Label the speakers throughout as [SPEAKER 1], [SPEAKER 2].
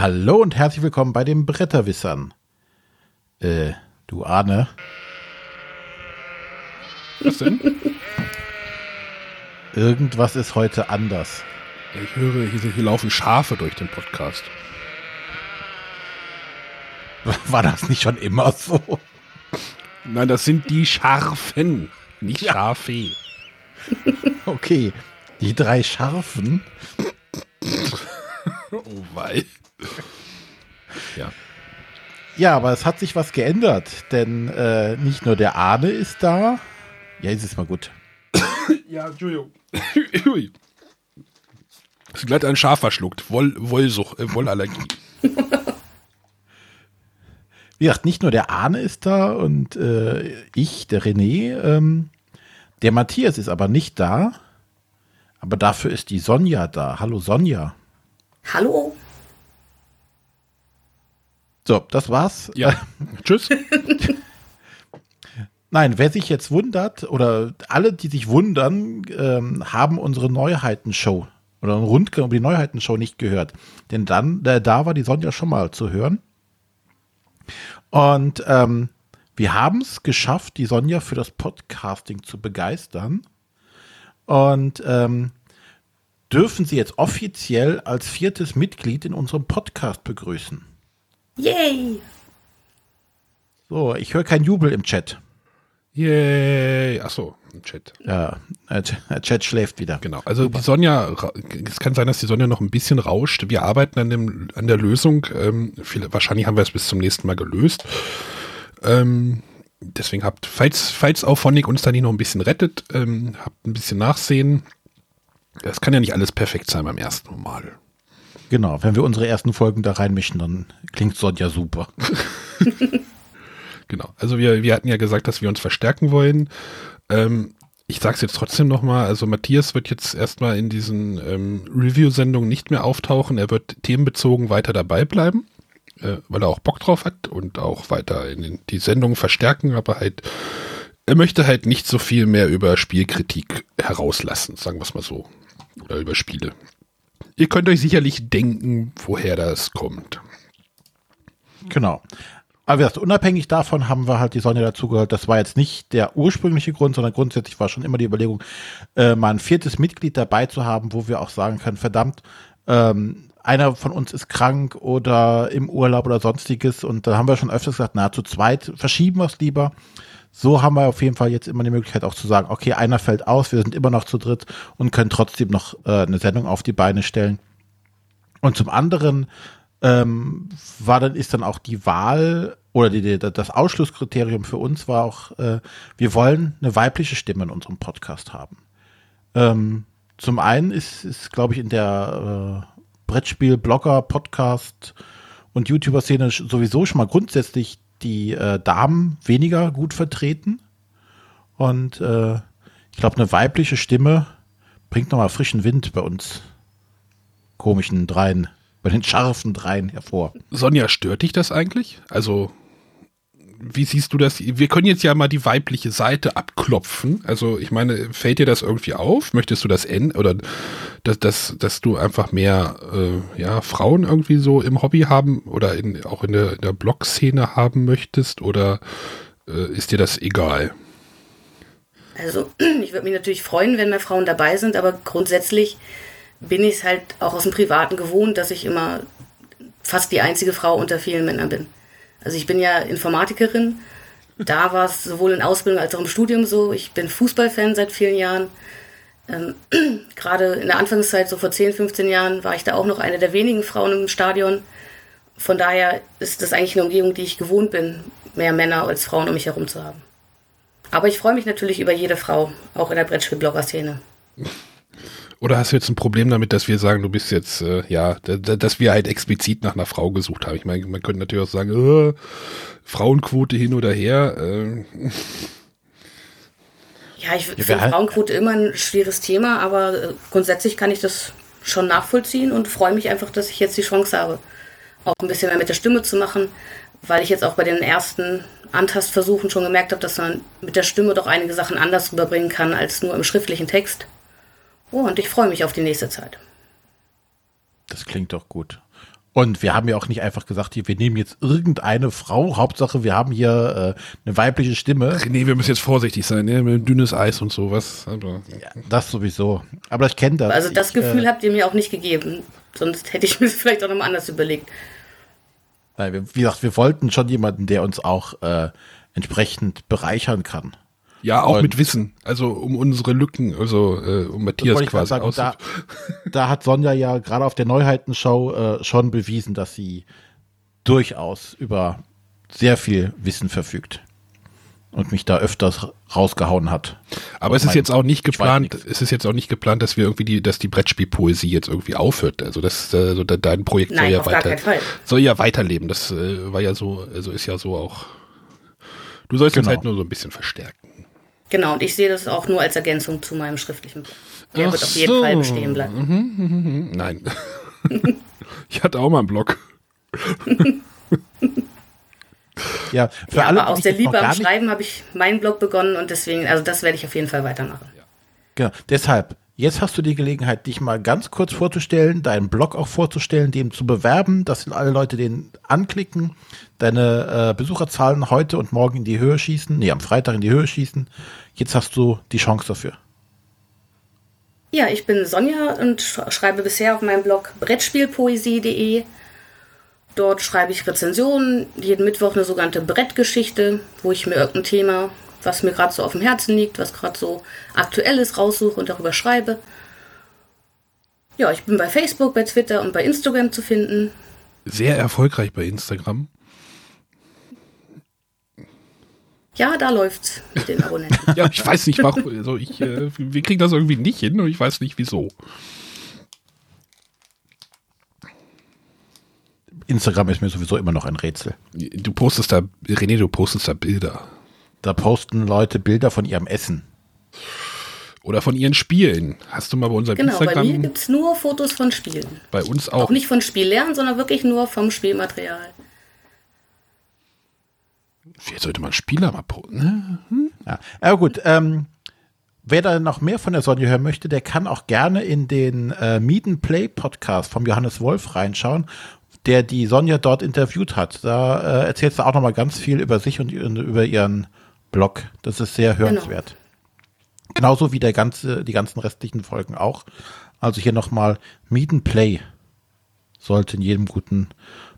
[SPEAKER 1] Hallo und herzlich willkommen bei den Bretterwissern. Äh, du Arne.
[SPEAKER 2] Was denn?
[SPEAKER 1] Irgendwas ist heute anders.
[SPEAKER 2] Ich höre, hier, hier laufen Schafe durch den Podcast.
[SPEAKER 1] War das nicht schon immer so?
[SPEAKER 2] Nein, das sind die Scharfen, nicht ja. Schafe.
[SPEAKER 1] Okay, die drei Scharfen.
[SPEAKER 2] oh wei. Ja.
[SPEAKER 1] Ja, aber es hat sich was geändert, denn äh, nicht nur der Arne ist da. Ja, ist es mal gut.
[SPEAKER 2] ja, Entschuldigung. Ist glatt ein Schaf verschluckt. Woll, Wollsucht, äh, Wollallergie.
[SPEAKER 1] Wie gesagt, nicht nur der Arne ist da und äh, ich, der René. Ähm, der Matthias ist aber nicht da. Aber dafür ist die Sonja da. Hallo Sonja.
[SPEAKER 3] Hallo.
[SPEAKER 1] So, das war's.
[SPEAKER 2] Ja. Tschüss.
[SPEAKER 1] Nein, wer sich jetzt wundert oder alle, die sich wundern, ähm, haben unsere Neuheitenshow oder einen Rundgang über die Neuheitenshow nicht gehört. Denn dann, äh, da war die Sonja schon mal zu hören. Und ähm, wir haben es geschafft, die Sonja für das Podcasting zu begeistern. Und ähm, dürfen sie jetzt offiziell als viertes Mitglied in unserem Podcast begrüßen.
[SPEAKER 3] Yay!
[SPEAKER 1] So, ich höre kein Jubel im Chat.
[SPEAKER 2] Yay! Achso, im Chat.
[SPEAKER 1] Ja, der Chat schläft wieder.
[SPEAKER 2] Genau. Also Super. die Sonja, es kann sein, dass die Sonja noch ein bisschen rauscht. Wir arbeiten an, dem, an der Lösung. Ähm, viel, wahrscheinlich haben wir es bis zum nächsten Mal gelöst. Ähm, deswegen habt, falls, falls auch Phonic uns da nicht noch ein bisschen rettet, ähm, habt ein bisschen Nachsehen. Es kann ja nicht alles perfekt sein beim ersten Mal.
[SPEAKER 1] Genau, wenn wir unsere ersten Folgen da reinmischen, dann klingt Sonja super.
[SPEAKER 2] genau, also wir, wir hatten ja gesagt, dass wir uns verstärken wollen. Ähm, ich sage es jetzt trotzdem nochmal, also Matthias wird jetzt erstmal in diesen ähm, Review-Sendungen nicht mehr auftauchen. Er wird themenbezogen weiter dabei bleiben äh, weil er auch Bock drauf hat und auch weiter in die Sendung verstärken, aber halt, er möchte halt nicht so viel mehr über Spielkritik herauslassen, sagen wir es mal so. Oder über Spiele. Ihr könnt euch sicherlich denken, woher das kommt.
[SPEAKER 1] Genau. Aber erst unabhängig davon haben wir halt die Sonne dazugehört. Das war jetzt nicht der ursprüngliche Grund, sondern grundsätzlich war schon immer die Überlegung, äh, mal ein viertes Mitglied dabei zu haben, wo wir auch sagen können, verdammt, ähm, einer von uns ist krank oder im Urlaub oder sonstiges. Und da haben wir schon öfters gesagt, na, zu zweit verschieben wir es lieber. So haben wir auf jeden Fall jetzt immer die Möglichkeit auch zu sagen, okay, einer fällt aus, wir sind immer noch zu dritt und können trotzdem noch äh, eine Sendung auf die Beine stellen. Und zum anderen ähm, war dann, ist dann auch die Wahl oder die, die, das Ausschlusskriterium für uns war auch, äh, wir wollen eine weibliche Stimme in unserem Podcast haben. Ähm, zum einen ist, ist glaube ich, in der äh, Brettspiel, Blogger, Podcast und YouTuber-Szene sowieso schon mal grundsätzlich die äh, Damen weniger gut vertreten. Und äh, ich glaube, eine weibliche Stimme bringt nochmal frischen Wind bei uns komischen Dreien, bei den scharfen Dreien hervor.
[SPEAKER 2] Sonja, stört dich das eigentlich? Also wie siehst du das? Wir können jetzt ja mal die weibliche Seite abklopfen. Also ich meine, fällt dir das irgendwie auf? Möchtest du das ändern oder dass, dass, dass du einfach mehr äh, ja, Frauen irgendwie so im Hobby haben oder in, auch in der, in der Blog-Szene haben möchtest oder äh, ist dir das egal?
[SPEAKER 3] Also ich würde mich natürlich freuen, wenn mehr Frauen dabei sind, aber grundsätzlich bin ich es halt auch aus dem Privaten gewohnt, dass ich immer fast die einzige Frau unter vielen Männern bin. Also ich bin ja Informatikerin. Da war es sowohl in Ausbildung als auch im Studium so. Ich bin Fußballfan seit vielen Jahren. Ähm, Gerade in der Anfangszeit, so vor 10, 15 Jahren, war ich da auch noch eine der wenigen Frauen im Stadion. Von daher ist das eigentlich eine Umgebung, die ich gewohnt bin, mehr Männer als Frauen um mich herum zu haben. Aber ich freue mich natürlich über jede Frau, auch in der Brettspiel-Blogger-Szene.
[SPEAKER 2] Oder hast du jetzt ein Problem damit, dass wir sagen, du bist jetzt, äh, ja, dass wir halt explizit nach einer Frau gesucht haben? Ich meine, man könnte natürlich auch sagen, äh, Frauenquote hin oder her. Äh.
[SPEAKER 3] Ja, ich finde Frauenquote immer ein schweres Thema, aber äh, grundsätzlich kann ich das schon nachvollziehen und freue mich einfach, dass ich jetzt die Chance habe, auch ein bisschen mehr mit der Stimme zu machen, weil ich jetzt auch bei den ersten Antastversuchen schon gemerkt habe, dass man mit der Stimme doch einige Sachen anders rüberbringen kann als nur im schriftlichen Text. Oh, und ich freue mich auf die nächste Zeit.
[SPEAKER 1] Das klingt doch gut. Und wir haben ja auch nicht einfach gesagt, hier, wir nehmen jetzt irgendeine Frau. Hauptsache, wir haben hier äh, eine weibliche Stimme.
[SPEAKER 2] Nee, wir müssen jetzt vorsichtig sein, ne? Mit dünnes Eis und sowas.
[SPEAKER 1] Aber, ja, das sowieso. Aber ich kenne das.
[SPEAKER 3] Also das
[SPEAKER 1] ich,
[SPEAKER 3] Gefühl äh, habt ihr mir auch nicht gegeben. Sonst hätte ich mir das vielleicht auch nochmal anders überlegt.
[SPEAKER 1] Nein, wie gesagt, wir wollten schon jemanden, der uns auch äh, entsprechend bereichern kann.
[SPEAKER 2] Ja, auch und mit Wissen, also um unsere Lücken, also äh, um Matthias quasi sagen,
[SPEAKER 1] da, da, hat Sonja ja gerade auf der Neuheitenshow äh, schon bewiesen, dass sie durchaus über sehr viel Wissen verfügt und mich da öfters rausgehauen hat.
[SPEAKER 2] Aber es ist jetzt auch nicht geplant, es ist jetzt auch nicht geplant, dass wir irgendwie die, dass die Brettspielpoesie jetzt irgendwie aufhört. Also das, also dein Projekt Nein, soll ja weiter, soll ja weiterleben. Das äh, war ja so, also ist ja so auch. Du sollst genau. uns halt nur so ein bisschen verstärken.
[SPEAKER 3] Genau, und ich sehe das auch nur als Ergänzung zu meinem schriftlichen Blog. Der Ach wird auf jeden so. Fall bestehen bleiben. Mhm,
[SPEAKER 2] mhm, mhm. Nein. ich hatte auch mal einen Blog.
[SPEAKER 1] ja,
[SPEAKER 3] für ja, alle, aber aus der Liebe am Schreiben habe ich meinen Blog begonnen und deswegen, also das werde ich auf jeden Fall weitermachen.
[SPEAKER 1] Genau, deshalb, Jetzt hast du die Gelegenheit, dich mal ganz kurz vorzustellen, deinen Blog auch vorzustellen, dem zu bewerben, dass alle Leute den anklicken, deine äh, Besucherzahlen heute und morgen in die Höhe schießen, nee, am Freitag in die Höhe schießen. Jetzt hast du die Chance dafür.
[SPEAKER 3] Ja, ich bin Sonja und schreibe bisher auf meinem Blog Brettspielpoesie.de. Dort schreibe ich Rezensionen, jeden Mittwoch eine sogenannte Brettgeschichte, wo ich mir irgendein Thema was mir gerade so auf dem Herzen liegt, was gerade so aktuell ist, raussuche und darüber schreibe. Ja, ich bin bei Facebook, bei Twitter und bei Instagram zu finden.
[SPEAKER 2] Sehr erfolgreich bei Instagram.
[SPEAKER 3] Ja, da läuft's mit den Abonnenten.
[SPEAKER 2] ja, ich weiß nicht, warum. Also ich, äh, wir kriegen das irgendwie nicht hin und ich weiß nicht wieso.
[SPEAKER 1] Instagram ist mir sowieso immer noch ein Rätsel.
[SPEAKER 2] Du postest da, René, du postest da Bilder.
[SPEAKER 1] Da posten Leute Bilder von ihrem Essen.
[SPEAKER 2] Oder von ihren Spielen. Hast du mal bei unserem
[SPEAKER 3] genau,
[SPEAKER 2] Instagram...
[SPEAKER 3] Genau, bei mir gibt es nur Fotos von Spielen.
[SPEAKER 2] Bei uns auch. Auch
[SPEAKER 3] nicht von Spiellernen, sondern wirklich nur vom Spielmaterial.
[SPEAKER 2] Vielleicht sollte man Spieler mal posten. Ne?
[SPEAKER 1] Hm? Ja. ja, gut. Ähm, wer da noch mehr von der Sonja hören möchte, der kann auch gerne in den äh, Meet and Play Podcast vom Johannes Wolf reinschauen der die Sonja dort interviewt hat. Da äh, erzählt sie auch noch mal ganz viel über sich und über ihren Blog. Das ist sehr genau. hörenswert. Genau. Genauso wie der ganze, die ganzen restlichen Folgen auch. Also hier nochmal Meet and Play sollte in jedem guten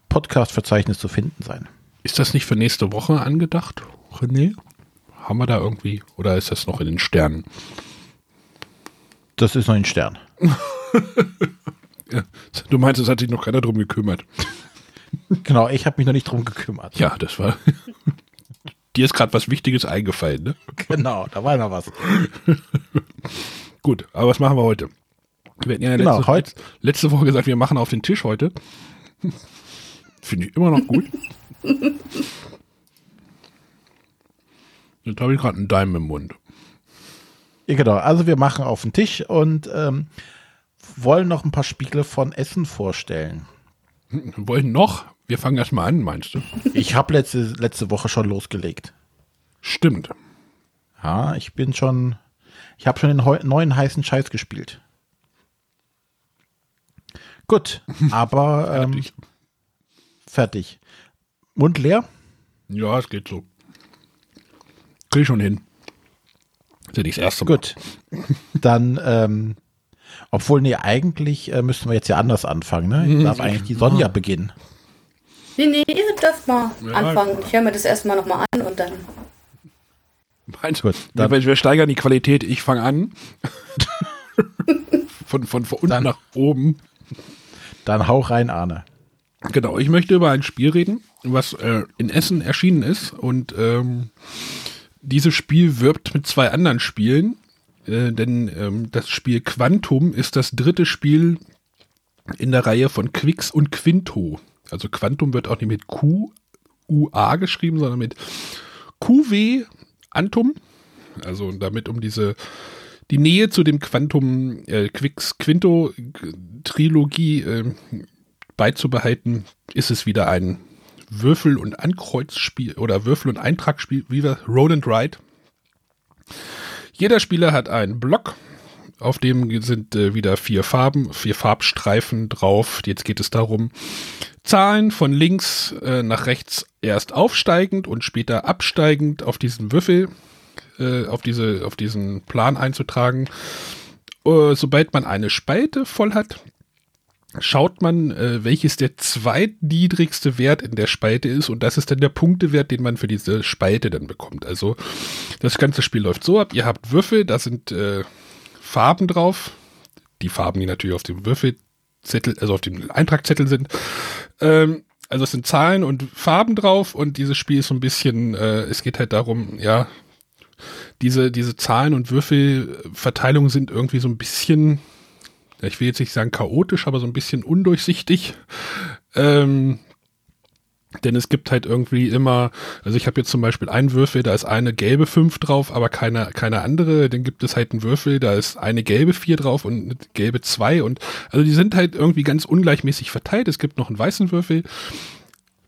[SPEAKER 1] Podcast-Verzeichnis zu finden sein.
[SPEAKER 2] Ist das nicht für nächste Woche angedacht, René? Haben wir da irgendwie, oder ist das noch in den Sternen?
[SPEAKER 1] Das ist noch in den Sternen.
[SPEAKER 2] ja. Du meinst, es hat sich noch keiner drum gekümmert.
[SPEAKER 1] Genau, ich habe mich noch nicht drum gekümmert.
[SPEAKER 2] Ja, das war. Dir ist gerade was Wichtiges eingefallen, ne?
[SPEAKER 1] Genau, da war noch was.
[SPEAKER 2] Gut, aber was machen wir heute? Wir hatten ja genau, letzte, heute. letzte Woche gesagt, wir machen auf den Tisch heute. Finde ich immer noch gut. Jetzt habe ich gerade einen Daumen im Mund.
[SPEAKER 1] Ja, genau. Also wir machen auf den Tisch und ähm, wollen noch ein paar Spiele von Essen vorstellen.
[SPEAKER 2] Wollen noch? Wir fangen erstmal an, meinst du?
[SPEAKER 1] Ich habe letzte, letzte Woche schon losgelegt.
[SPEAKER 2] Stimmt.
[SPEAKER 1] Ja, ich bin schon. Ich habe schon den neuen heißen Scheiß gespielt. Gut, aber fertig. Ähm, fertig. Mund leer?
[SPEAKER 2] Ja, es geht so. Krieg schon hin. Das ist ja nicht das erste
[SPEAKER 1] Mal. Gut. Dann, ähm, obwohl, nee, eigentlich äh, müssten wir jetzt ja anders anfangen, ne? Ich darf eigentlich die Sonja beginnen.
[SPEAKER 3] Nee, nee, ihr dürft mal ja, anfangen. Ich höre mir das erstmal nochmal an und dann.
[SPEAKER 2] Meinst du, dann, wir, wir steigern die Qualität, ich fange an. von, von, von unten dann, nach oben.
[SPEAKER 1] Dann hau rein, Arne.
[SPEAKER 2] Genau, ich möchte über ein Spiel reden, was äh, in Essen erschienen ist. Und ähm, dieses Spiel wirbt mit zwei anderen Spielen. Äh, denn ähm, das Spiel Quantum ist das dritte Spiel in der Reihe von Quix und Quinto. Also Quantum wird auch nicht mit Q, UA geschrieben, sondern mit QW Antum. Also damit um diese die Nähe zu dem Quantum äh, Quix Quinto Trilogie äh, beizubehalten, ist es wieder ein Würfel- und Ankreuzspiel oder Würfel- und Eintragsspiel, wie wir Roll and Ride. Jeder Spieler hat einen Block Auf dem sind äh, wieder vier Farben, vier Farbstreifen drauf. Jetzt geht es darum, Zahlen von links äh, nach rechts erst aufsteigend und später absteigend auf diesen Würfel, äh, auf, diese, auf diesen Plan einzutragen. Äh, sobald man eine Spalte voll hat, schaut man, äh, welches der zweitniedrigste Wert in der Spalte ist und das ist dann der Punktewert, den man für diese Spalte dann bekommt. Also das ganze Spiel läuft so ab, ihr habt Würfel, da sind äh, Farben drauf, die Farben, die natürlich auf dem Würfelzettel, also auf dem Eintragzettel sind. Ähm, also es sind Zahlen und Farben drauf und dieses Spiel ist so ein bisschen, äh, es geht halt darum, ja, diese, diese Zahlen und Würfelverteilungen sind irgendwie so ein bisschen ich will jetzt nicht sagen chaotisch, aber so ein bisschen undurchsichtig. Ähm, denn es gibt halt irgendwie immer, also ich habe jetzt zum Beispiel einen Würfel, da ist eine gelbe 5 drauf, aber keine, keine andere. Dann gibt es halt einen Würfel, da ist eine gelbe 4 drauf und eine gelbe 2. Und also die sind halt irgendwie ganz ungleichmäßig verteilt. Es gibt noch einen weißen Würfel.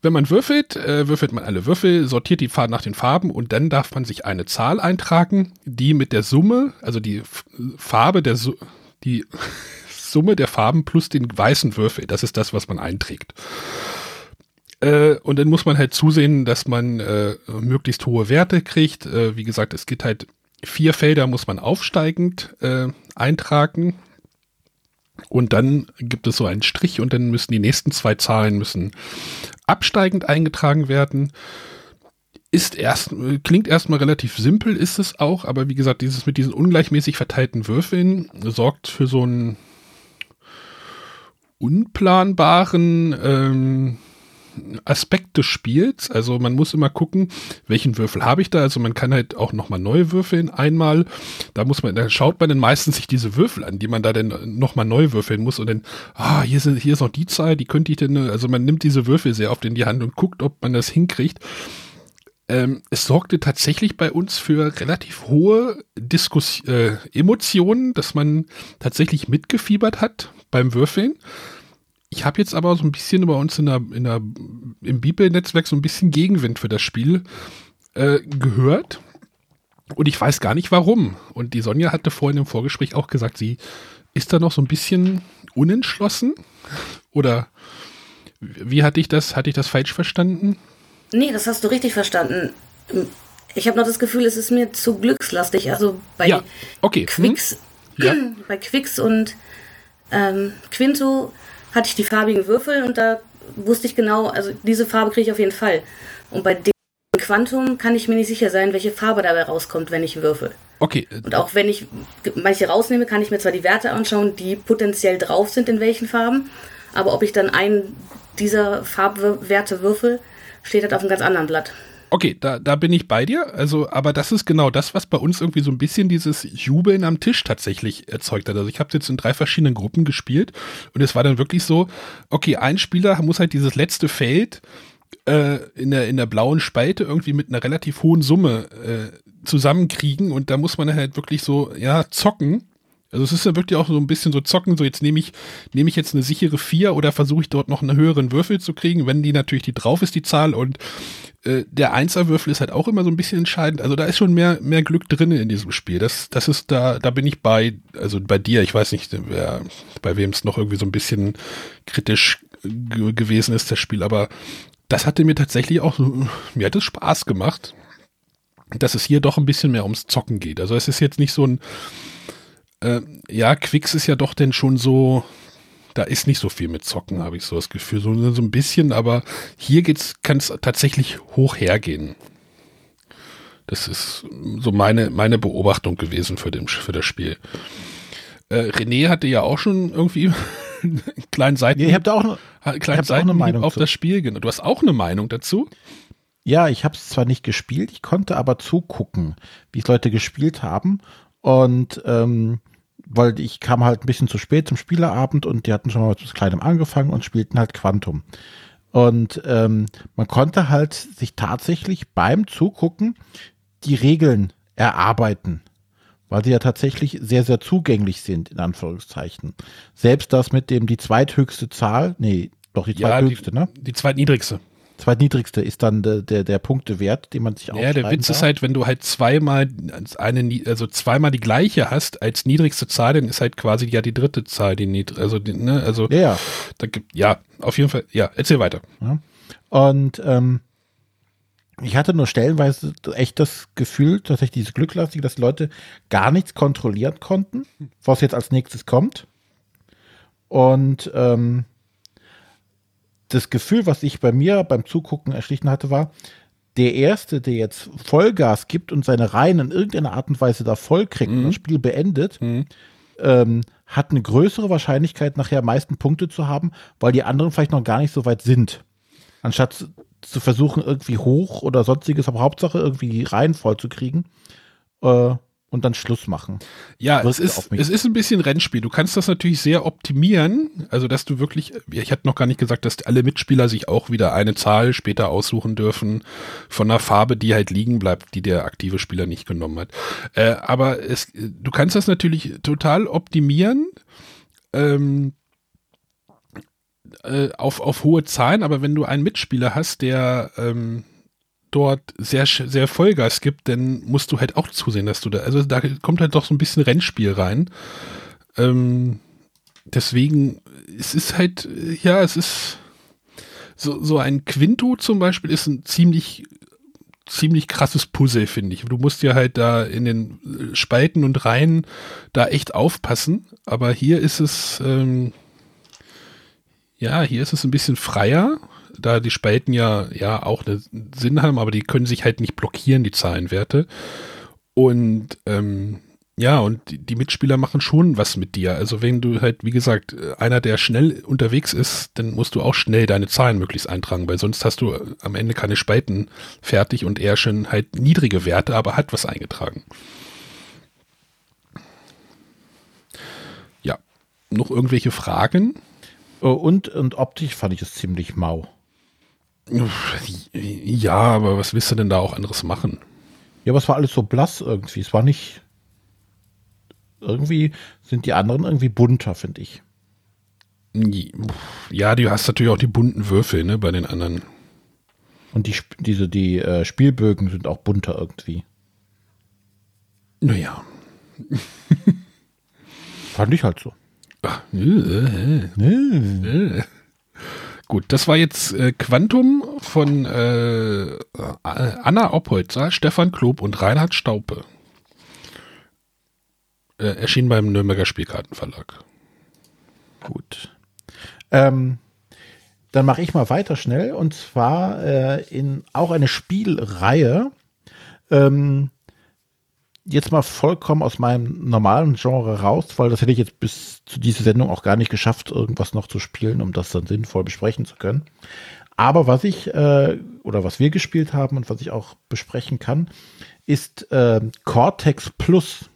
[SPEAKER 2] Wenn man würfelt, äh, würfelt man alle Würfel, sortiert die Farben nach den Farben und dann darf man sich eine Zahl eintragen, die mit der Summe, also die Farbe der Su die Summe der Farben plus den weißen Würfel. Das ist das, was man einträgt. Äh, und dann muss man halt zusehen, dass man äh, möglichst hohe Werte kriegt. Äh, wie gesagt, es gibt halt vier Felder, muss man aufsteigend äh, eintragen. Und dann gibt es so einen Strich und dann müssen die nächsten zwei Zahlen müssen absteigend eingetragen werden. Ist erst, klingt erstmal relativ simpel, ist es auch, aber wie gesagt, dieses mit diesen ungleichmäßig verteilten Würfeln sorgt für so ein unplanbaren ähm, Aspekt des Spiels. Also man muss immer gucken, welchen Würfel habe ich da. Also man kann halt auch nochmal neu würfeln einmal. Da muss man, da schaut man dann meistens sich diese Würfel an, die man da dann nochmal neu würfeln muss und dann, ah, hier, sind, hier ist noch die Zahl, die könnte ich denn, also man nimmt diese Würfel sehr oft in die Hand und guckt, ob man das hinkriegt. Ähm, es sorgte tatsächlich bei uns für relativ hohe Diskus äh, Emotionen, dass man tatsächlich mitgefiebert hat beim Würfeln. Ich habe jetzt aber so ein bisschen bei uns in der, in der, im Bibel-Netzwerk so ein bisschen Gegenwind für das Spiel äh, gehört. Und ich weiß gar nicht warum. Und die Sonja hatte vorhin im Vorgespräch auch gesagt, sie ist da noch so ein bisschen unentschlossen. Oder wie hatte ich das, hatte ich das falsch verstanden?
[SPEAKER 3] Nee, das hast du richtig verstanden. Ich habe noch das Gefühl, es ist mir zu glückslastig. Also bei
[SPEAKER 2] ja, okay.
[SPEAKER 3] Quicks, hm? ja. bei Quicks und ähm, Quinto hatte ich die farbigen Würfel und da wusste ich genau, also diese Farbe kriege ich auf jeden Fall. Und bei dem Quantum kann ich mir nicht sicher sein, welche Farbe dabei rauskommt, wenn ich würfel.
[SPEAKER 2] Okay.
[SPEAKER 3] Und auch wenn ich manche rausnehme, kann ich mir zwar die Werte anschauen, die potenziell drauf sind, in welchen Farben, aber ob ich dann einen dieser Farbwerte würfel, steht halt auf einem ganz anderen Blatt.
[SPEAKER 2] Okay, da, da bin ich bei dir. Also, aber das ist genau das, was bei uns irgendwie so ein bisschen dieses Jubeln am Tisch tatsächlich erzeugt hat. Also ich habe jetzt in drei verschiedenen Gruppen gespielt und es war dann wirklich so, okay, ein Spieler muss halt dieses letzte Feld äh, in, der, in der blauen Spalte irgendwie mit einer relativ hohen Summe äh, zusammenkriegen und da muss man halt wirklich so, ja, zocken also es ist ja wirklich auch so ein bisschen so zocken, so jetzt nehme ich, nehme ich jetzt eine sichere 4 oder versuche ich dort noch einen höheren Würfel zu kriegen, wenn die natürlich die drauf ist, die Zahl und äh, der Einserwürfel ist halt auch immer so ein bisschen entscheidend. Also da ist schon mehr, mehr Glück drin in diesem Spiel. Das, das ist da, da bin ich bei, also bei dir, ich weiß nicht, wer, bei wem es noch irgendwie so ein bisschen kritisch gewesen ist, das Spiel, aber das hatte mir tatsächlich auch, mir hat es Spaß gemacht, dass es hier doch ein bisschen mehr ums Zocken geht. Also es ist jetzt nicht so ein, äh, ja, Quicks ist ja doch denn schon so, da ist nicht so viel mit Zocken, habe ich so das Gefühl. So, so ein bisschen, aber hier kann es tatsächlich hoch hergehen. Das ist so meine, meine Beobachtung gewesen für, den, für das Spiel. Äh, René hatte ja auch schon irgendwie einen kleinen Seiten,
[SPEAKER 1] ja, ich da auch
[SPEAKER 2] eine, kleinen Seiten auch eine Meinung auf zu. das Spiel. Du hast auch eine Meinung dazu?
[SPEAKER 1] Ja, ich habe es zwar nicht gespielt, ich konnte aber zugucken, wie es Leute gespielt haben. Und ähm, weil ich kam halt ein bisschen zu spät zum Spielerabend und die hatten schon mal was Kleinem angefangen und spielten halt Quantum. Und ähm, man konnte halt sich tatsächlich beim Zugucken die Regeln erarbeiten, weil sie ja tatsächlich sehr, sehr zugänglich sind, in Anführungszeichen. Selbst das mit dem die zweithöchste Zahl, nee, doch die zweithöchste,
[SPEAKER 2] ja, die,
[SPEAKER 1] ne?
[SPEAKER 2] Die zweitniedrigste.
[SPEAKER 1] Zweitniedrigste ist dann der, der, der Punktewert, den man sich
[SPEAKER 2] Ja, der Witz darf. ist halt, wenn du halt zweimal eine, also zweimal die gleiche hast als niedrigste Zahl, dann ist halt quasi ja die dritte Zahl, die niedrig, also, die, ne, also,
[SPEAKER 1] ja.
[SPEAKER 2] Da gibt, ja, auf jeden Fall, ja, erzähl weiter. Ja.
[SPEAKER 1] Und, ähm, ich hatte nur stellenweise echt das Gefühl, tatsächlich dieses Glücklastige, dass die Leute gar nichts kontrollieren konnten, was jetzt als nächstes kommt. Und ähm, das Gefühl, was ich bei mir beim Zugucken erschlichen hatte, war, der Erste, der jetzt Vollgas gibt und seine Reihen in irgendeiner Art und Weise da voll kriegt mhm. und das Spiel beendet, mhm. ähm, hat eine größere Wahrscheinlichkeit, nachher am meisten Punkte zu haben, weil die anderen vielleicht noch gar nicht so weit sind. Anstatt zu versuchen, irgendwie hoch oder sonstiges, aber Hauptsache irgendwie die Reihen voll zu kriegen. Äh, und dann Schluss machen.
[SPEAKER 2] Ja, es ist, es ist ein bisschen Rennspiel. Du kannst das natürlich sehr optimieren. Also, dass du wirklich, ich hatte noch gar nicht gesagt, dass alle Mitspieler sich auch wieder eine Zahl später aussuchen dürfen von einer Farbe, die halt liegen bleibt, die der aktive Spieler nicht genommen hat. Äh, aber es, du kannst das natürlich total optimieren. Ähm, äh, auf, auf hohe Zahlen, aber wenn du einen Mitspieler hast, der ähm, dort sehr, sehr Vollgas gibt, dann musst du halt auch zusehen, dass du da, also da kommt halt doch so ein bisschen Rennspiel rein. Ähm, deswegen, es ist halt, ja, es ist so, so ein Quinto zum Beispiel ist ein ziemlich, ziemlich krasses Puzzle, finde ich. Du musst ja halt da in den Spalten und Reihen da echt aufpassen, aber hier ist es, ähm, ja, hier ist es ein bisschen freier da die Spalten ja, ja auch einen Sinn haben, aber die können sich halt nicht blockieren, die Zahlenwerte. Und ähm, ja, und die Mitspieler machen schon was mit dir. Also wenn du halt, wie gesagt, einer, der schnell unterwegs ist, dann musst du auch schnell deine Zahlen möglichst eintragen, weil sonst hast du am Ende keine Spalten fertig und er schon halt niedrige Werte, aber hat was eingetragen. Ja, noch irgendwelche Fragen?
[SPEAKER 1] Oh, und, und optisch fand ich es ziemlich mau.
[SPEAKER 2] Ja, aber was willst du denn da auch anderes machen?
[SPEAKER 1] Ja, aber es war alles so blass irgendwie. Es war nicht. Irgendwie sind die anderen irgendwie bunter, finde ich.
[SPEAKER 2] Ja, du hast natürlich auch die bunten Würfel, ne, bei den anderen.
[SPEAKER 1] Und die, diese, die äh, Spielbögen sind auch bunter irgendwie.
[SPEAKER 2] Naja.
[SPEAKER 1] Fand ich halt so. Ach, äh, äh.
[SPEAKER 2] Gut, das war jetzt äh, Quantum von äh, Anna Oppolzer, Stefan Klob und Reinhard Staupe. Äh, erschien beim Nürnberger Spielkartenverlag.
[SPEAKER 1] Gut. Ähm, dann mache ich mal weiter schnell und zwar äh, in auch eine Spielreihe. Ähm, jetzt mal vollkommen aus meinem normalen Genre raus, weil das hätte ich jetzt bis zu dieser Sendung auch gar nicht geschafft, irgendwas noch zu spielen, um das dann sinnvoll besprechen zu können. Aber was ich äh, oder was wir gespielt haben und was ich auch besprechen kann, ist äh, Cortex Plus.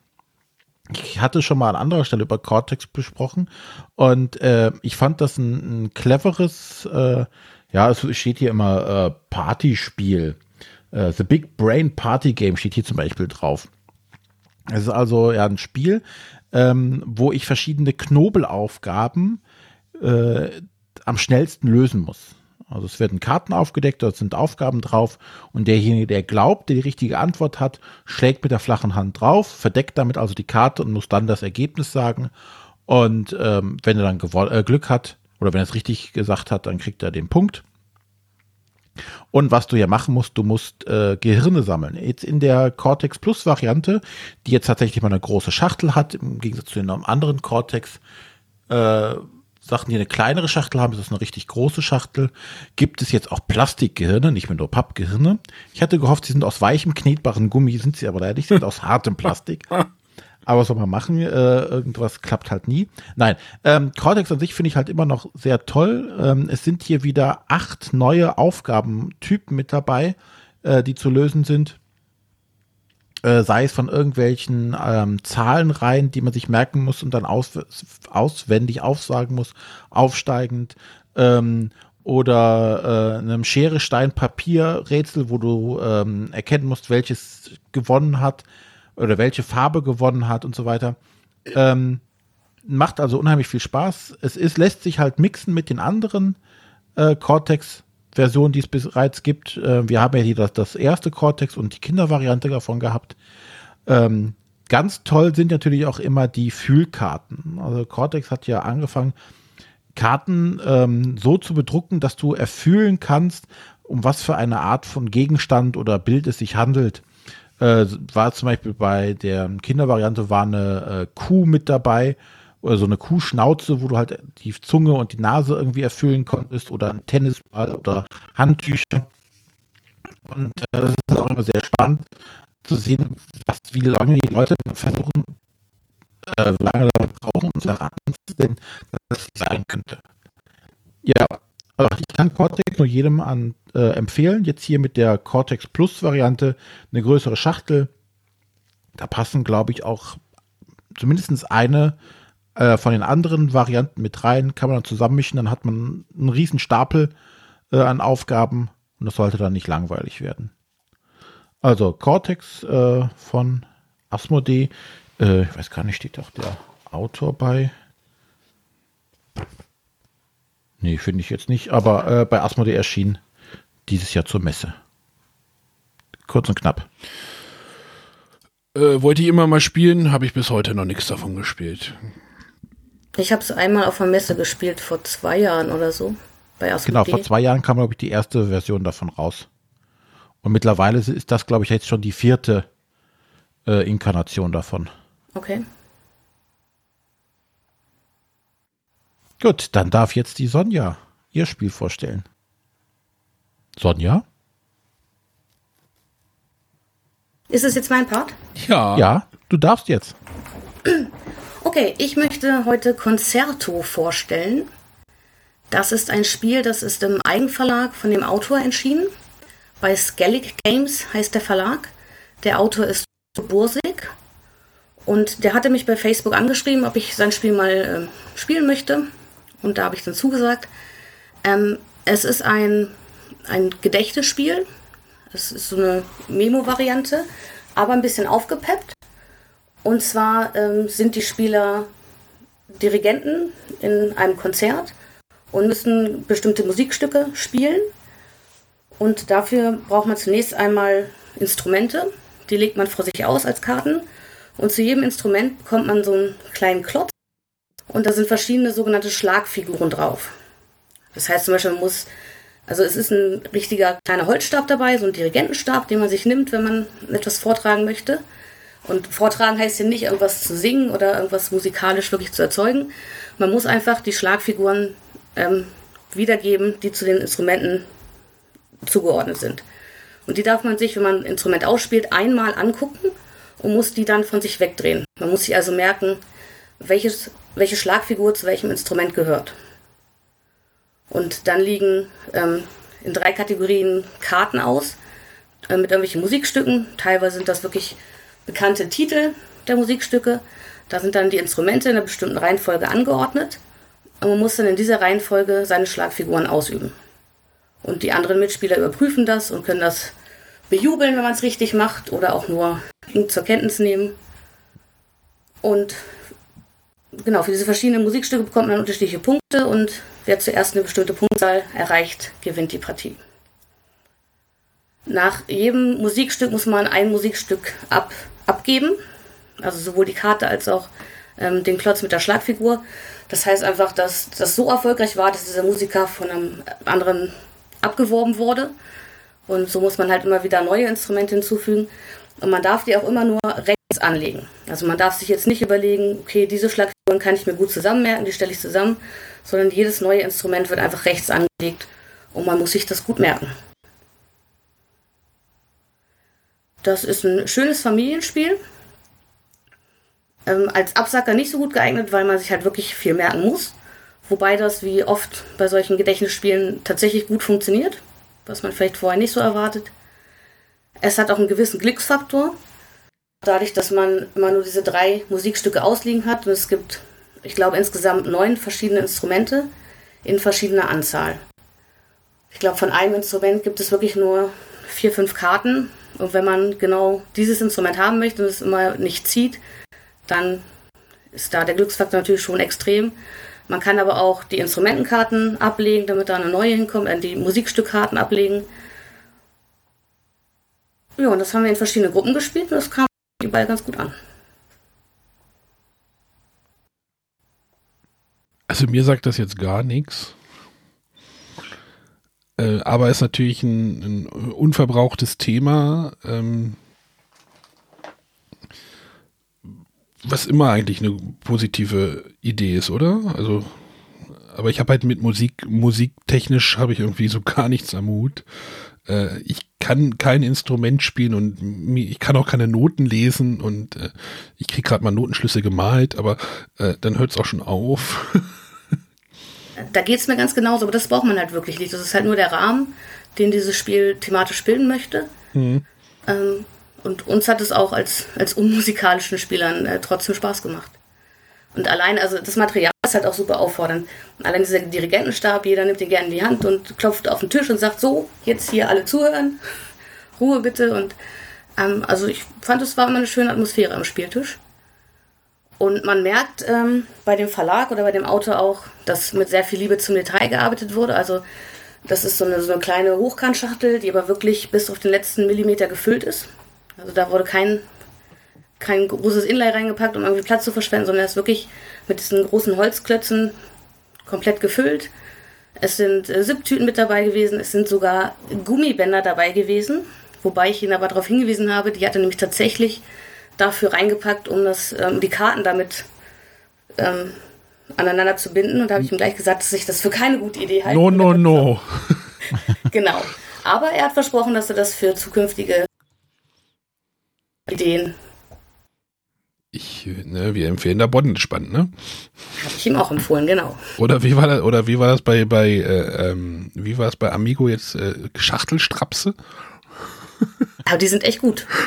[SPEAKER 1] Ich hatte schon mal an anderer Stelle über Cortex besprochen und äh, ich fand das ein, ein cleveres, äh, ja, es steht hier immer äh, Partyspiel. Äh, The Big Brain Party Game steht hier zum Beispiel drauf. Es ist also ja ein Spiel, ähm, wo ich verschiedene Knobelaufgaben äh, am schnellsten lösen muss. Also es werden Karten aufgedeckt, dort sind Aufgaben drauf und derjenige, der glaubt, der die richtige Antwort hat, schlägt mit der flachen Hand drauf, verdeckt damit also die Karte und muss dann das Ergebnis sagen. Und ähm, wenn er dann äh, Glück hat oder wenn er es richtig gesagt hat, dann kriegt er den Punkt. Und was du ja machen musst, du musst äh, Gehirne sammeln. Jetzt in der Cortex Plus Variante, die jetzt tatsächlich mal eine große Schachtel hat, im Gegensatz zu den anderen Cortex äh, Sachen, die eine kleinere Schachtel haben, ist das eine richtig große Schachtel, gibt es jetzt auch Plastikgehirne, nicht mehr nur Pappgehirne. Ich hatte gehofft, sie sind aus weichem, knetbaren Gummi, sind sie aber leider nicht, sind aus hartem Plastik. Aber was soll man machen? Äh, irgendwas klappt halt nie. Nein, ähm, Cortex an sich finde ich halt immer noch sehr toll. Ähm, es sind hier wieder acht neue Aufgabentypen mit dabei, äh, die zu lösen sind. Äh, sei es von irgendwelchen ähm, Zahlenreihen, die man sich merken muss und dann aus, auswendig aufsagen muss, aufsteigend. Ähm, oder äh, einem Schere, Stein, Papier Rätsel, wo du ähm, erkennen musst, welches gewonnen hat oder welche Farbe gewonnen hat und so weiter. Ähm, macht also unheimlich viel Spaß. Es ist, lässt sich halt mixen mit den anderen äh, Cortex Versionen, die es bereits gibt. Äh, wir haben ja hier das, das erste Cortex und die Kindervariante davon gehabt. Ähm, ganz toll sind natürlich auch immer die Fühlkarten. Also Cortex hat ja angefangen, Karten ähm, so zu bedrucken, dass du erfühlen kannst, um was für eine Art von Gegenstand oder Bild es sich handelt. Äh, war zum Beispiel bei der Kindervariante war eine äh, Kuh mit dabei oder so eine Kuhschnauze, wo du halt die Zunge und die Nase irgendwie erfüllen konntest oder ein Tennisball oder Handtücher. Und äh, das ist auch immer sehr spannend zu sehen, was, wie lange die Leute versuchen, äh, lange brauchen, um zu erraten, denn das sein könnte. Ja, also ich kann Cortex nur jedem an, äh, empfehlen. Jetzt hier mit der Cortex Plus Variante eine größere Schachtel. Da passen, glaube ich, auch zumindest eine äh, von den anderen Varianten mit rein. Kann man dann zusammenmischen, dann hat man einen riesen Stapel äh, an Aufgaben und das sollte dann nicht langweilig werden. Also Cortex äh, von Asmodee. Äh, ich weiß gar nicht, steht doch der Autor bei. Nee, finde ich jetzt nicht, aber äh, bei Asmodee erschien dieses Jahr zur Messe. Kurz und knapp.
[SPEAKER 2] Äh, wollte ich immer mal spielen, habe ich bis heute noch nichts davon gespielt.
[SPEAKER 3] Ich habe es einmal auf der Messe gespielt, vor zwei Jahren oder so.
[SPEAKER 1] Bei Asmodee. Genau, vor zwei Jahren kam, glaube ich, die erste Version davon raus. Und mittlerweile ist das, glaube ich, jetzt schon die vierte äh, Inkarnation davon.
[SPEAKER 3] Okay.
[SPEAKER 1] Gut, dann darf jetzt die Sonja ihr Spiel vorstellen. Sonja?
[SPEAKER 3] Ist es jetzt mein Part?
[SPEAKER 1] Ja. Ja, du darfst jetzt.
[SPEAKER 3] Okay, ich möchte heute Concerto vorstellen. Das ist ein Spiel, das ist im Eigenverlag von dem Autor entschieden. Bei Skellig Games heißt der Verlag. Der Autor ist Bursig. Und der hatte mich bei Facebook angeschrieben, ob ich sein Spiel mal äh, spielen möchte. Und da habe ich dann zugesagt. Ähm, es ist ein, ein Gedächtnisspiel. Es ist so eine Memo-Variante, aber ein bisschen aufgepeppt. Und zwar ähm, sind die Spieler Dirigenten in einem Konzert und müssen bestimmte Musikstücke spielen. Und dafür braucht man zunächst einmal Instrumente. Die legt man vor sich aus als Karten. Und zu jedem Instrument bekommt man so einen kleinen Klotz. Und da sind verschiedene sogenannte Schlagfiguren drauf. Das heißt zum Beispiel, man muss, also es ist ein richtiger kleiner Holzstab dabei, so ein Dirigentenstab, den man sich nimmt, wenn man etwas vortragen möchte. Und vortragen heißt ja nicht, irgendwas zu singen oder irgendwas musikalisch wirklich zu erzeugen. Man muss einfach die Schlagfiguren ähm, wiedergeben, die zu den Instrumenten zugeordnet sind. Und die darf man sich, wenn man ein Instrument ausspielt, einmal angucken und muss die dann von sich wegdrehen. Man muss sich also merken, welches, welche Schlagfigur zu welchem Instrument gehört. Und dann liegen ähm, in drei Kategorien Karten aus äh, mit irgendwelchen Musikstücken. Teilweise sind das wirklich bekannte Titel der Musikstücke. Da sind dann die Instrumente in einer bestimmten Reihenfolge angeordnet. Und man muss dann in dieser Reihenfolge seine Schlagfiguren ausüben. Und die anderen Mitspieler überprüfen das und können das bejubeln, wenn man es richtig macht oder auch nur zur Kenntnis nehmen. Und genau, für diese verschiedenen Musikstücke bekommt man unterschiedliche Punkte und wer zuerst eine bestimmte Punktzahl erreicht, gewinnt die Partie. Nach jedem Musikstück muss man ein Musikstück ab, abgeben, also sowohl die Karte als auch ähm, den Klotz mit der Schlagfigur. Das heißt einfach, dass das so erfolgreich war, dass dieser Musiker von einem anderen abgeworben wurde. Und so muss man halt immer wieder neue Instrumente hinzufügen. Und man darf die auch immer nur rechts anlegen. Also man darf sich jetzt nicht überlegen, okay, diese Schlagfiguren kann ich mir gut zusammenmerken, die stelle ich zusammen, sondern jedes neue Instrument wird einfach rechts angelegt und man muss sich das gut merken. Das ist ein schönes Familienspiel. Ähm, als Absacker nicht so gut geeignet, weil man sich halt wirklich viel merken muss. Wobei das wie oft bei solchen Gedächtnisspielen tatsächlich gut funktioniert, was man vielleicht vorher nicht so erwartet. Es hat auch einen gewissen Glücksfaktor. Dadurch, dass man immer nur diese drei Musikstücke ausliegen hat und es gibt, ich glaube, insgesamt neun verschiedene Instrumente in verschiedener Anzahl. Ich glaube, von einem Instrument gibt es wirklich nur vier, fünf Karten. Und wenn man genau dieses Instrument haben möchte und es immer nicht zieht, dann ist da der Glücksfaktor natürlich schon extrem Man kann aber auch die Instrumentenkarten ablegen, damit da eine neue hinkommt, äh, die Musikstückkarten ablegen. Ja, und das haben wir in verschiedene Gruppen gespielt und das kam überall ganz gut an.
[SPEAKER 2] Also mir sagt das jetzt gar nichts. Äh, aber ist natürlich ein, ein unverbrauchtes Thema. Ähm, was immer eigentlich eine positive Idee ist, oder? Also, aber ich habe halt mit Musik, musiktechnisch habe ich irgendwie so gar nichts am Hut. Äh, ich kann kein Instrument spielen und ich kann auch keine Noten lesen und äh, ich kriege gerade mal Notenschlüsse gemalt, aber äh, dann hört es auch schon auf.
[SPEAKER 3] da geht es mir ganz genauso, aber das braucht man halt wirklich nicht. Das ist halt nur der Rahmen, den dieses Spiel thematisch bilden möchte. Mhm. Ähm, und uns hat es auch als, als unmusikalischen Spielern äh, trotzdem Spaß gemacht. Und allein, also das Material ist halt auch super auffordernd. Allein dieser Dirigentenstab, jeder nimmt den gerne in die Hand und klopft auf den Tisch und sagt, so, jetzt hier alle zuhören, Ruhe bitte. Und ähm, also ich fand, es war immer eine schöne Atmosphäre am Spieltisch. Und man merkt ähm, bei dem Verlag oder bei dem Autor auch, dass mit sehr viel Liebe zum Detail gearbeitet wurde. Also das ist so eine, so eine kleine Hochkantschachtel, die aber wirklich bis auf den letzten Millimeter gefüllt ist. Also da wurde kein, kein großes Inlay reingepackt, um irgendwie Platz zu verschwenden, sondern er ist wirklich mit diesen großen Holzklötzen komplett gefüllt. Es sind äh, Sipptüten mit dabei gewesen, es sind sogar Gummibänder dabei gewesen, wobei ich ihn aber darauf hingewiesen habe, die hat er nämlich tatsächlich dafür reingepackt, um das, ähm, die Karten damit ähm, aneinander zu binden. Und da habe ich ihm gleich gesagt, dass ich das für keine gute Idee halte.
[SPEAKER 2] No, no, no.
[SPEAKER 3] genau. Aber er hat versprochen, dass er das für zukünftige Ideen.
[SPEAKER 2] Ich, ne, wir empfehlen da Bodenspann, ne?
[SPEAKER 3] Habe ich ihm auch empfohlen, genau.
[SPEAKER 2] Oder wie war das, oder wie war das bei, bei, äh, ähm, wie war es bei Amigo jetzt, äh, Schachtelstrapse?
[SPEAKER 3] Aber die sind echt gut.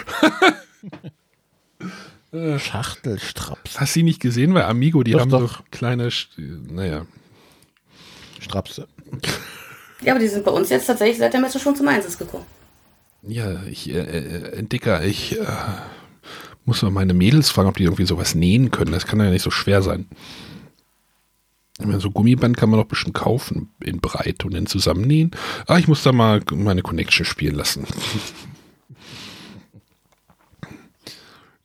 [SPEAKER 1] Schachtelstraps.
[SPEAKER 2] Hast du sie nicht gesehen bei Amigo? Die
[SPEAKER 1] doch,
[SPEAKER 2] haben
[SPEAKER 1] doch.
[SPEAKER 2] so kleine, naja.
[SPEAKER 1] Strapse.
[SPEAKER 3] Ja, aber die sind bei uns jetzt tatsächlich seit der Messe schon zum Einsatz gekommen.
[SPEAKER 2] Ja, ich äh, äh, entdecke, ich äh, muss mal meine Mädels fragen, ob die irgendwie sowas nähen können. Das kann ja nicht so schwer sein. So Gummiband kann man doch bestimmt kaufen in breit und dann zusammennähen. Ah, ich muss da mal meine Connection spielen lassen.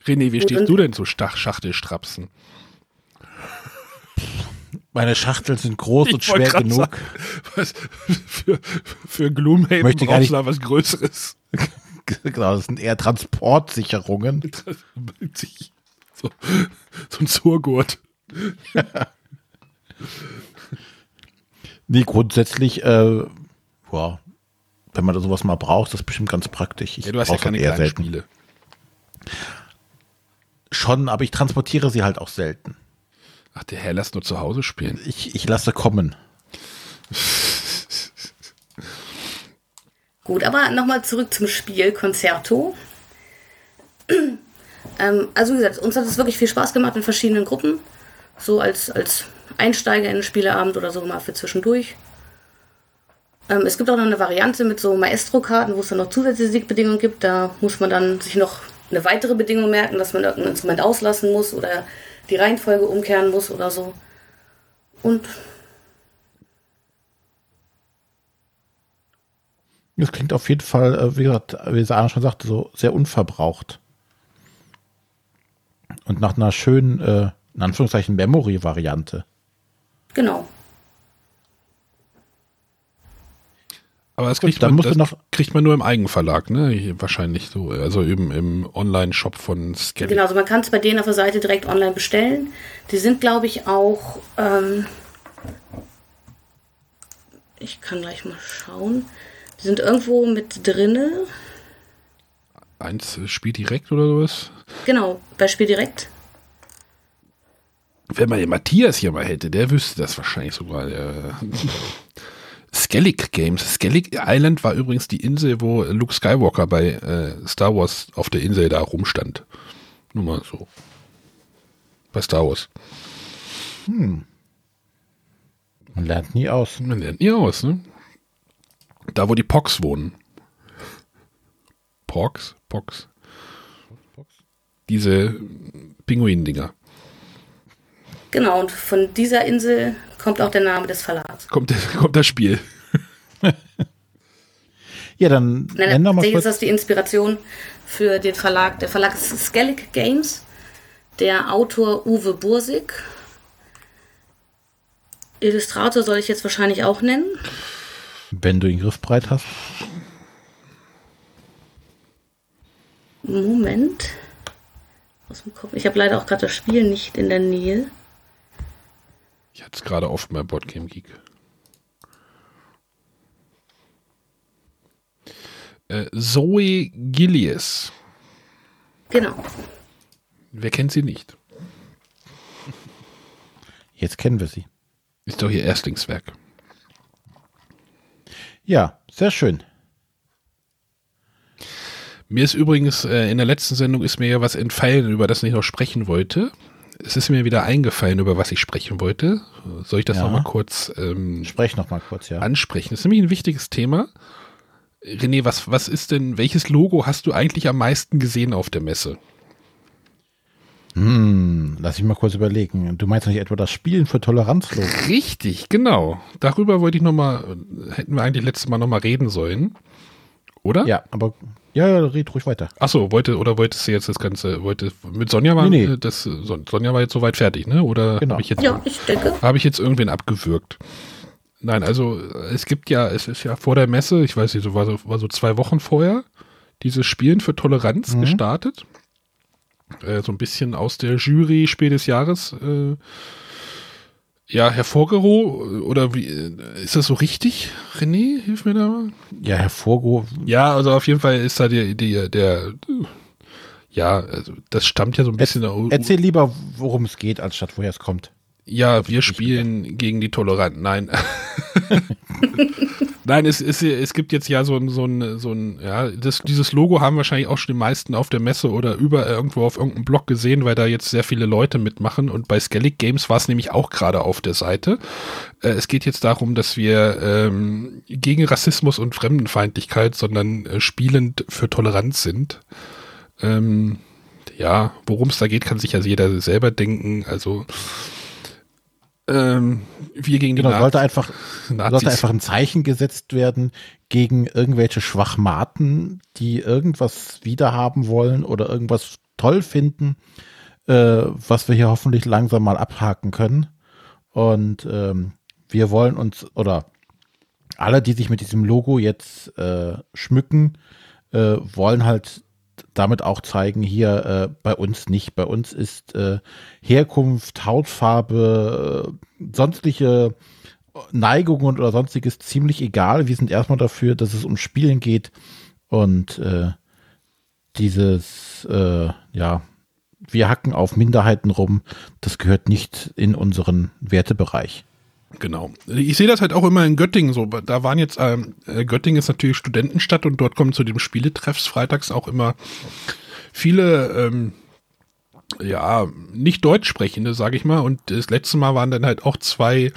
[SPEAKER 2] René, wie stehst du denn zu Schachtelstrapsen?
[SPEAKER 1] Meine Schachteln sind groß
[SPEAKER 2] Ich
[SPEAKER 1] und schwer genug.
[SPEAKER 2] sagen, was, für, für Gloomhaven brauchst du da was Größeres.
[SPEAKER 1] Genau, das sind eher Transportsicherungen.
[SPEAKER 2] So, so ein Zurgurt.
[SPEAKER 1] Nee, grundsätzlich, äh, ja, wenn man da sowas mal braucht, ist das bestimmt ganz praktisch. Ich
[SPEAKER 2] Ja, du hast ja keine
[SPEAKER 1] eher selten.
[SPEAKER 2] Spiele.
[SPEAKER 1] Schon, aber ich transportiere sie halt auch selten.
[SPEAKER 2] Ach, der Herr lässt nur zu Hause spielen.
[SPEAKER 1] Ich, ich lasse kommen.
[SPEAKER 3] Gut, aber nochmal zurück zum Spiel Concerto. ähm, also wie gesagt, uns hat es wirklich viel Spaß gemacht in verschiedenen Gruppen. So als, als Einsteiger in den Spieleabend oder so mal für zwischendurch. Ähm, es gibt auch noch eine Variante mit so Maestro-Karten, wo es dann noch zusätzliche Siegbedingungen gibt. Da muss man dann sich noch eine weitere Bedingung merken, dass man irgendein Instrument auslassen muss oder die Reihenfolge umkehren muss oder so. Und
[SPEAKER 1] Das klingt auf jeden Fall, äh, wie gesagt, wie Sarah schon sagte, so sehr unverbraucht. Und nach einer schönen, äh, in Anführungszeichen, Memory-Variante.
[SPEAKER 3] genau.
[SPEAKER 2] Aber das
[SPEAKER 1] Gut,
[SPEAKER 2] kriegt,
[SPEAKER 1] dann
[SPEAKER 2] man, das
[SPEAKER 1] noch-
[SPEAKER 2] kriegt man nur im Eigenverlag, ne? Wahrscheinlich so. Also eben im Online-Shop von Skelly.
[SPEAKER 3] Genau, also man kann es bei denen auf der Seite direkt online bestellen. Die sind, glaube ich, auch. Ähm, ich kann gleich mal schauen. Die sind irgendwo mit drinne.
[SPEAKER 2] Eins äh, spielt direkt oder sowas.
[SPEAKER 3] Genau, bei Spiel direkt.
[SPEAKER 2] Wenn man den Matthias hier mal hätte, der wüsste das wahrscheinlich sogar. Der Skellig Games. Skellig Island war übrigens die Insel, wo Luke Skywalker bei äh, Star Wars auf der Insel da rumstand. Nur mal so. Bei Star Wars.
[SPEAKER 1] Man lernt nie aus.
[SPEAKER 2] Man lernt nie aus, ne? Da, wo die Pox wohnen. Pox? Pox. Diese Pinguin-Dinger.
[SPEAKER 3] Genau, und von dieser Insel kommt auch der Name des Verlags.
[SPEAKER 2] Kommt, kommt das Spiel.
[SPEAKER 1] Ja, dann
[SPEAKER 3] Nein,
[SPEAKER 1] nenn doch mal
[SPEAKER 3] tatsächlich
[SPEAKER 1] kurz.
[SPEAKER 3] ist das die Inspiration für den Verlag. Der Verlag ist Skellig Games. Der Autor Uwe Bursig. Illustrator soll ich jetzt wahrscheinlich auch nennen.
[SPEAKER 1] Wenn du den Griffbreit hast.
[SPEAKER 3] Moment. Aus dem Kopf. Ich habe leider auch gerade das Spiel nicht in der Nähe.
[SPEAKER 2] Ich hatte es gerade offen bei Boardgame Geek. Äh, Zoe Gillies.
[SPEAKER 3] Genau.
[SPEAKER 2] Wer kennt sie nicht?
[SPEAKER 1] Jetzt kennen wir sie.
[SPEAKER 2] Ist doch ihr Erstlingswerk.
[SPEAKER 1] Ja, sehr schön.
[SPEAKER 2] Mir ist übrigens äh, in der letzten Sendung ist mir ja was entfallen, über das ich noch sprechen wollte. Es ist mir wieder eingefallen, über was ich sprechen wollte. Soll ich das
[SPEAKER 1] Ja.
[SPEAKER 2] noch mal kurz ähm,
[SPEAKER 1] Sprech noch mal kurz, ja.
[SPEAKER 2] ansprechen? Das ist nämlich ein wichtiges Thema. René, was, was ist denn, welches Logo hast du eigentlich am meisten gesehen auf der Messe?
[SPEAKER 1] Hm, lass ich mal kurz überlegen. Du meinst nicht etwa das Spielen für Toleranzlogo?
[SPEAKER 2] Richtig, genau. Darüber wollte ich noch mal, hätten wir eigentlich letztes Mal noch mal reden sollen. Oder?
[SPEAKER 1] Ja, aber ja, ja, red ruhig weiter.
[SPEAKER 2] Achso, wollte, oder wolltest du jetzt das Ganze, wollte, mit Sonja war,
[SPEAKER 1] Nee, nee.
[SPEAKER 2] äh, das, Son- Sonja war jetzt soweit fertig, ne? Oder
[SPEAKER 1] Genau.
[SPEAKER 2] habe ich jetzt,
[SPEAKER 3] Ja, ich denke.
[SPEAKER 2] habe ich jetzt irgendwen abgewürgt? Nein, also es gibt ja, es ist ja vor der Messe, ich weiß nicht, so war so, war so zwei Wochen vorher, dieses Spielen für Toleranz
[SPEAKER 1] Mhm.
[SPEAKER 2] gestartet. Äh, so ein bisschen aus der Jury Spiel des Jahres äh, ja, hervorgehoben. Oder wie äh, ist das so richtig, René? Hilf mir da mal.
[SPEAKER 1] Ja, hervorgehoben.
[SPEAKER 2] Ja, also auf jeden Fall ist da die, die der ja, also das stammt ja so ein bisschen
[SPEAKER 1] Erzähl lieber, worum es geht, anstatt woher es kommt.
[SPEAKER 2] Ja, wir spielen gegen die Toleranten. Nein. Nein, es, es, es gibt jetzt ja so ein, so ein, so ein ja, das, dieses Logo haben wahrscheinlich auch schon die meisten auf der Messe oder über irgendwo auf irgendeinem Blog gesehen, weil da jetzt sehr viele Leute mitmachen. Und bei Skellig Games war es nämlich auch gerade auf der Seite. Äh, es geht jetzt darum, dass wir ähm, gegen Rassismus und Fremdenfeindlichkeit, sondern äh, spielend für Toleranz sind. Ähm, ja, worum es da geht, kann sich ja jeder selber denken. Also ähm, wir gegen die
[SPEAKER 1] Genau,
[SPEAKER 2] Naz-
[SPEAKER 1] sollte einfach,
[SPEAKER 2] Nazis.
[SPEAKER 1] sollte einfach ein Zeichen gesetzt werden gegen irgendwelche Schwachmaten, die irgendwas wiederhaben wollen oder irgendwas toll finden, äh, was wir hier hoffentlich langsam mal abhaken können. Und ähm, wir wollen uns, oder alle, die sich mit diesem Logo jetzt äh, schmücken, äh, wollen halt damit auch zeigen, hier äh, bei uns nicht. Bei uns ist äh, Herkunft, Hautfarbe, äh, sonstige Neigungen oder sonstiges ziemlich egal. Wir sind erstmal dafür, dass es um Spielen geht und äh, dieses, äh, ja, wir hacken auf Minderheiten rum, das gehört nicht in unseren Wertebereich.
[SPEAKER 2] Genau. Ich sehe das halt auch immer in Göttingen so. Da waren jetzt, ähm, äh, Göttingen ist natürlich Studentenstadt und dort kommen zu dem Spieletreffs freitags auch immer viele, ähm, ja, nicht Deutsch sprechende, sage ich mal. Und das letzte Mal waren dann halt auch zwei,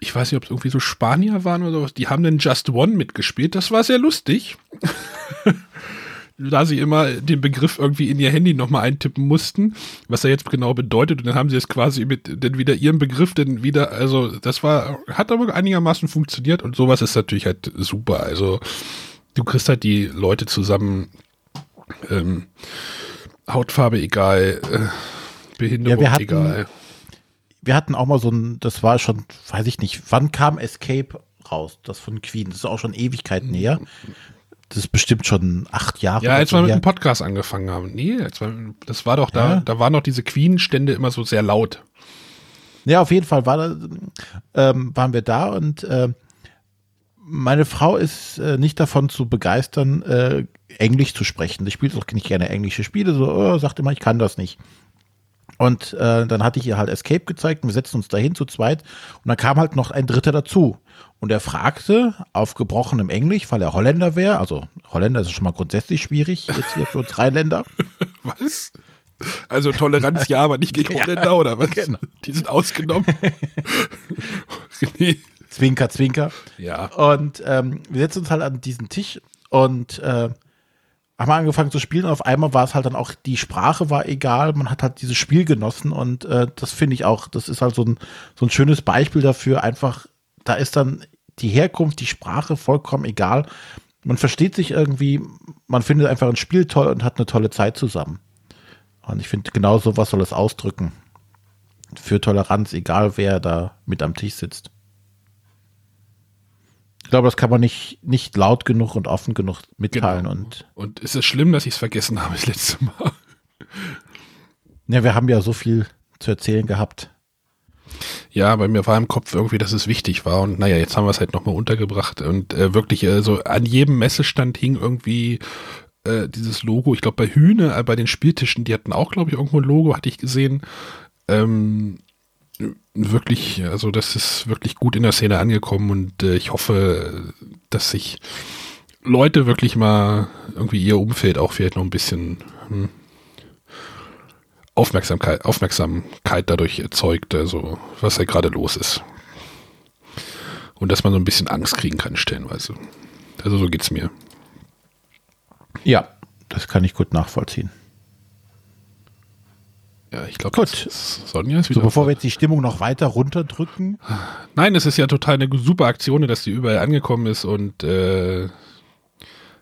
[SPEAKER 2] ich weiß nicht, ob es irgendwie so Spanier waren oder sowas, die haben dann Just One mitgespielt. Das war sehr lustig. da sie immer den Begriff irgendwie in ihr Handy nochmal eintippen mussten, was er jetzt genau bedeutet. Und dann haben sie es quasi mit dann wieder ihrem Begriff dann wieder, also das war, hat aber einigermaßen funktioniert und sowas ist natürlich halt super. Also du kriegst halt die Leute zusammen, ähm, Hautfarbe egal, äh, Behinderung
[SPEAKER 1] Ja, hatten-
[SPEAKER 2] egal.
[SPEAKER 1] Wir hatten auch mal so ein, das war schon, weiß ich nicht, wann kam Escape raus? Das von Queen. Das ist auch schon Ewigkeiten her. Das ist bestimmt schon acht Jahre.
[SPEAKER 2] Ja, als wir mit dem Podcast angefangen haben. Nee, wir, das war doch da,
[SPEAKER 1] Ja.
[SPEAKER 2] da waren noch diese Queen-Stände immer so sehr laut.
[SPEAKER 1] Ja, auf jeden Fall war, da, ähm, waren wir da und äh, meine Frau ist äh, nicht davon zu begeistern, äh, Englisch zu sprechen. Ich spiele auch nicht gerne englische Spiele, so oh, sagt immer, ich kann das nicht. Und äh, dann hatte ich ihr halt Escape gezeigt und wir setzten uns dahin zu zweit und dann kam halt noch ein Dritter dazu. Und er fragte auf gebrochenem Englisch, weil er Holländer wäre, also Holländer ist schon mal grundsätzlich schwierig, jetzt hier für uns Rheinländer.
[SPEAKER 2] Was? Also Toleranz ja, aber nicht gegen
[SPEAKER 1] Ja,
[SPEAKER 2] Holländer oder was?
[SPEAKER 1] genau.
[SPEAKER 2] Die sind ausgenommen.
[SPEAKER 1] Zwinker, zwinker.
[SPEAKER 2] Ja.
[SPEAKER 1] Und ähm, wir setzen uns halt an diesen Tisch und äh, haben wir angefangen zu spielen und auf einmal war es halt dann auch, die Sprache war egal, man hat halt dieses Spiel genossen und äh, das finde ich auch, das ist halt so ein, so ein schönes Beispiel dafür, einfach, da ist dann die Herkunft, die Sprache vollkommen egal. Man versteht sich irgendwie, man findet einfach ein Spiel toll und hat eine tolle Zeit zusammen. Und ich finde, genau sowas soll es ausdrücken. Für Toleranz, egal wer da mit am Tisch sitzt. Ich glaube, das kann man nicht, nicht laut genug und offen genug mitteilen.
[SPEAKER 2] Genau.
[SPEAKER 1] Und,
[SPEAKER 2] Und ist es schlimm, dass ich es vergessen habe das letzte Mal?
[SPEAKER 1] ja, wir haben ja so viel zu erzählen gehabt.
[SPEAKER 2] Ja, bei mir war im Kopf irgendwie, dass es wichtig war. Und naja, jetzt haben wir es halt nochmal untergebracht. Und äh, wirklich, äh, so an jedem Messestand hing irgendwie äh, dieses Logo. Ich glaube, bei Hühne, äh, bei den Spieltischen, die hatten auch, glaube ich, irgendwo ein Logo, hatte ich gesehen. Ähm, wirklich, also das ist wirklich gut in der Szene angekommen und äh, ich hoffe, dass sich Leute wirklich mal irgendwie ihr Umfeld auch vielleicht noch ein bisschen hm, Aufmerksamkeit, Aufmerksamkeit dadurch erzeugt, also was da gerade los ist. Und dass man so ein bisschen Angst kriegen kann, stellenweise. Also so geht's mir.
[SPEAKER 1] Ja, das kann ich gut nachvollziehen.
[SPEAKER 2] Ja, ich glaube,
[SPEAKER 1] Gut.
[SPEAKER 2] Sonja ist wieder.
[SPEAKER 1] So, bevor wir jetzt die Stimmung noch weiter runterdrücken.
[SPEAKER 2] Nein, es ist ja total eine super Aktion, dass die überall angekommen ist und äh,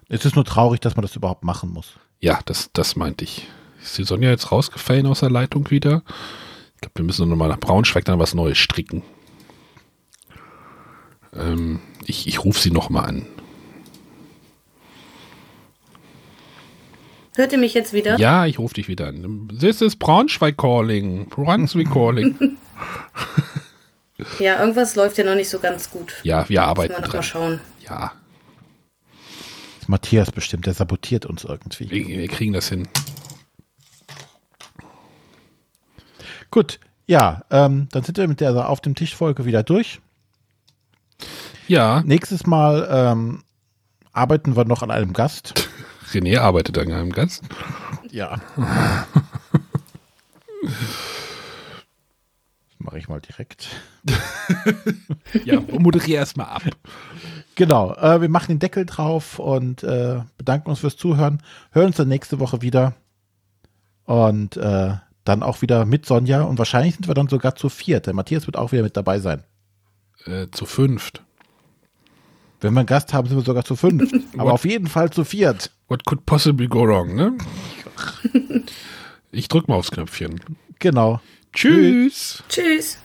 [SPEAKER 1] Es ist nur traurig, dass man das überhaupt machen muss.
[SPEAKER 2] ja, das, das meinte ich. Ist die Sonja jetzt rausgefallen aus der Leitung wieder? Ich glaube, wir müssen nochmal nach Braunschweig dann was Neues stricken. Ähm, ich ich rufe sie nochmal an.
[SPEAKER 3] Hört ihr mich jetzt wieder?
[SPEAKER 2] Ja, ich rufe dich wieder an. This is Braunschweig calling. Braunschweig calling.
[SPEAKER 3] Ja, irgendwas läuft ja noch nicht so ganz gut.
[SPEAKER 2] ja, wir
[SPEAKER 3] Müssen
[SPEAKER 2] arbeiten
[SPEAKER 3] wir noch mal
[SPEAKER 2] dran.
[SPEAKER 3] schauen.
[SPEAKER 2] Ja,
[SPEAKER 1] Das ist Matthias bestimmt, der sabotiert uns irgendwie.
[SPEAKER 2] wir, wir kriegen das hin.
[SPEAKER 1] Gut, ja, ähm, dann sind wir mit der Auf dem Tisch-Folge wieder durch.
[SPEAKER 2] Ja,
[SPEAKER 1] Nächstes Mal ähm, arbeiten wir noch an einem Gast.
[SPEAKER 2] René arbeitet an einem Gast.
[SPEAKER 1] Ja. Das mache ich mal direkt.
[SPEAKER 2] Ja, moderier erstmal ab.
[SPEAKER 1] Genau, äh, wir machen den Deckel drauf und äh, bedanken uns fürs Zuhören. Hören uns dann nächste Woche wieder. Und äh, dann auch wieder mit Sonja. Und wahrscheinlich sind wir dann sogar zu viert. Der Matthias wird auch wieder mit dabei sein.
[SPEAKER 2] Äh, zu fünft.
[SPEAKER 1] Wenn wir einen Gast haben, sind wir sogar zu fünf. Aber
[SPEAKER 2] What?
[SPEAKER 1] auf jeden Fall zu viert.
[SPEAKER 2] What could possibly go wrong, ne? Ich drück mal aufs Knöpfchen.
[SPEAKER 1] Genau.
[SPEAKER 2] Tschüss.
[SPEAKER 3] Tschüss.